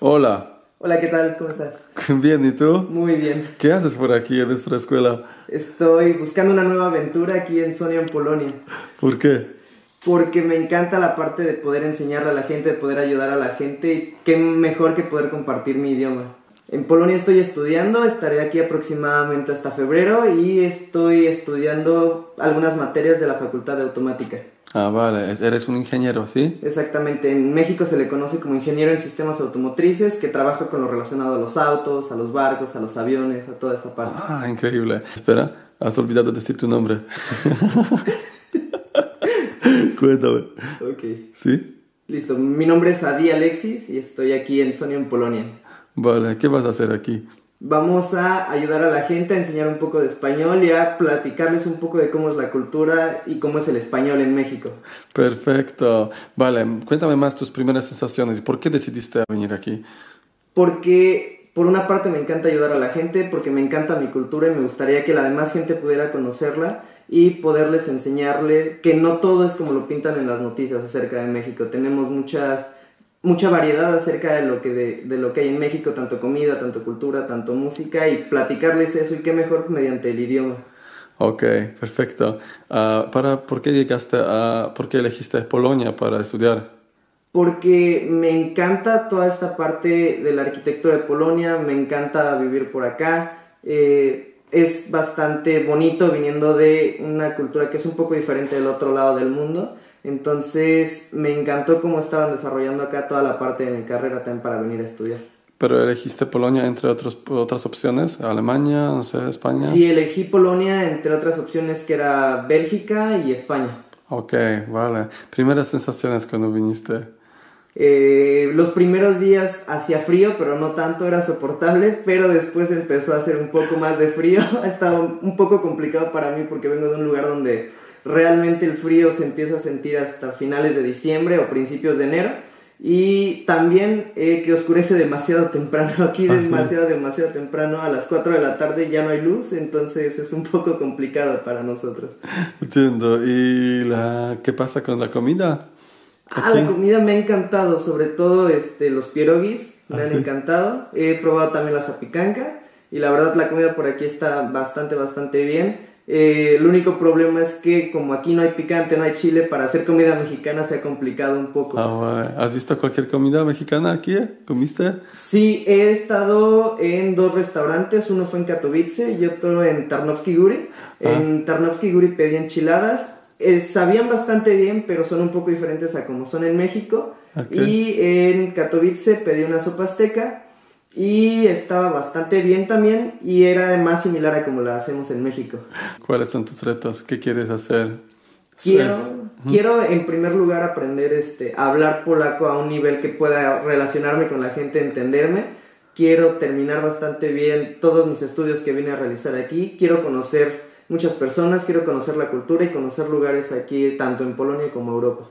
Hola. Hola, ¿qué tal? ¿Cómo estás? Bien, ¿y tú? Muy bien. ¿Qué haces por aquí en nuestra escuela? Estoy buscando una nueva aventura aquí en Sonia, en Polonia. ¿Por qué? Porque me encanta la parte de poder enseñarle a la gente, de poder ayudar a la gente y qué mejor que poder compartir mi idioma. En Polonia estoy estudiando, estaré aquí aproximadamente hasta febrero y estoy estudiando algunas materias de la Facultad de Automática. Ah, vale, eres un ingeniero, ¿sí? Exactamente, en México se le conoce como ingeniero en sistemas automotrices que trabaja con lo relacionado a los autos, a los barcos, a los aviones, a toda esa parte. Ah, increíble. Espera, has olvidado decir tu nombre. Cuéntame. Ok. ¿Sí? Listo, mi nombre es Adi Alexis y estoy aquí en Sonia, en Polonia. Vale, ¿qué vas a hacer aquí? Vamos a ayudar a la gente a enseñar un poco de español y a platicarles un poco de cómo es la cultura y cómo es el español en México. Perfecto. Vale, cuéntame más tus primeras sensaciones. ¿Por qué decidiste venir aquí? Porque por una parte me encanta ayudar a la gente, porque me encanta mi cultura y me gustaría que la demás gente pudiera conocerla y poderles enseñarle que no todo es como lo pintan en las noticias acerca de México. Tenemos muchas mucha variedad acerca de lo que de, lo que hay en México, tanto comida, tanto cultura, tanto música y platicarles eso y qué mejor mediante el idioma. Ok, perfecto. Ah, para, ¿Por qué llegaste a, por qué elegiste Polonia para estudiar? Porque me encanta toda esta parte de la arquitectura de Polonia, me encanta vivir por acá. Eh, es bastante bonito viniendo de una cultura que es un poco diferente del otro lado del mundo entonces me encantó cómo estaban desarrollando acá toda la parte de mi carrera también para venir a estudiar. Pero elegiste Polonia entre otros, otras opciones, Alemania, no sé, España. Sí, elegí Polonia entre otras opciones que era Bélgica y España. Ok, vale. Primeras sensaciones cuando viniste. Eh, los primeros días hacía frío, pero no tanto, era soportable, pero después empezó a hacer un poco más de frío. ha estado un poco complicado para mí porque vengo de un lugar donde realmente el frío se empieza a sentir hasta finales de diciembre o principios de enero. Y también eh, que oscurece demasiado temprano, aquí demasiado, demasiado temprano, a las 4 de la tarde ya no hay luz, entonces es un poco complicado para nosotros. Entiendo. ¿Y la, qué pasa con la comida? Ah, la comida me ha encantado, sobre todo este, los pierogis, me han encantado. He probado también la zapicanca y la verdad la comida por aquí está bastante, bastante bien. Eh, el único problema es que como aquí no hay picante, no hay chile, para hacer comida mexicana se ha complicado un poco. Ah, ¿Has visto cualquier comida mexicana aquí? ¿Comiste? Sí, he estado en dos restaurantes, uno fue en Katowice y otro en Tarnowski Guri. Ah. En Tarnowski Guri pedí enchiladas, eh, sabían bastante bien, pero son un poco diferentes a como son en México. Y en Katowice pedí una sopa azteca y estaba bastante bien también y era más similar a como la hacemos en México. ¿Cuáles son tus retos? ¿Qué quieres hacer? Quiero, quiero en primer lugar aprender este, a hablar polaco a un nivel que pueda relacionarme con la gente, entenderme. Quiero terminar bastante bien todos mis estudios que vine a realizar aquí. Quiero conocer muchas personas, quiero conocer la cultura y conocer lugares aquí, tanto en Polonia como Europa.